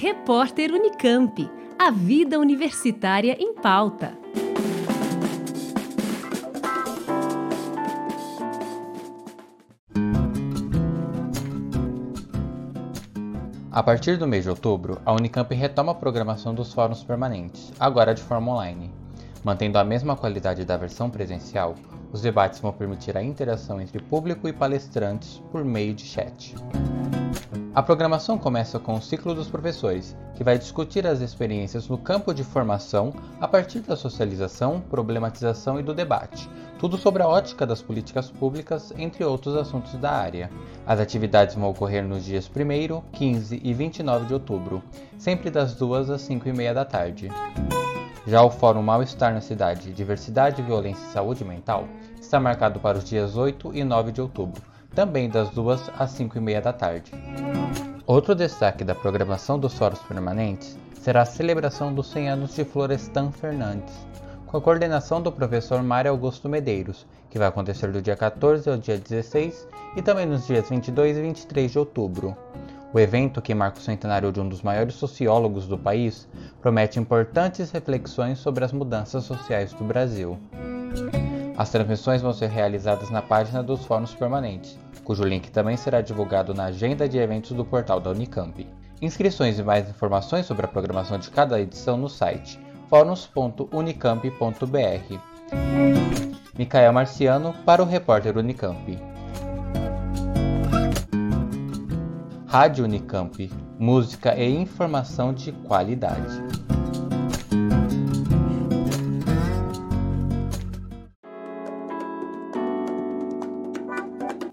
Repórter Unicamp. A vida universitária em pauta. A partir do mês de outubro, a Unicamp retoma a programação dos fóruns permanentes, agora de forma online. Mantendo a mesma qualidade da versão presencial, os debates vão permitir a interação entre público e palestrantes por meio de chat. A programação começa com o ciclo dos professores, que vai discutir as experiências no campo de formação a partir da socialização, problematização e do debate, tudo sobre a ótica das políticas públicas, entre outros assuntos da área. As atividades vão ocorrer nos dias 1, 15 e 29 de outubro, sempre das 2 às 5 e meia da tarde. Já o Fórum Mal-Estar na Cidade, Diversidade, Violência e Saúde Mental está marcado para os dias 8 e 9 de outubro, também das 2 às 5 e meia da tarde. Outro destaque da programação dos fóruns permanentes será a celebração dos 100 anos de Florestan Fernandes, com a coordenação do professor Mário Augusto Medeiros, que vai acontecer do dia 14 ao dia 16 e também nos dias 22 e 23 de outubro. O evento, que marca o centenário de um dos maiores sociólogos do país, promete importantes reflexões sobre as mudanças sociais do Brasil. As transmissões vão ser realizadas na página dos Fóruns Permanentes, cujo link também será divulgado na agenda de eventos do portal da Unicamp. Inscrições e mais informações sobre a programação de cada edição no site fóruns.unicamp.br. Micael Marciano para o repórter Unicamp. Rádio Unicamp, música e informação de qualidade.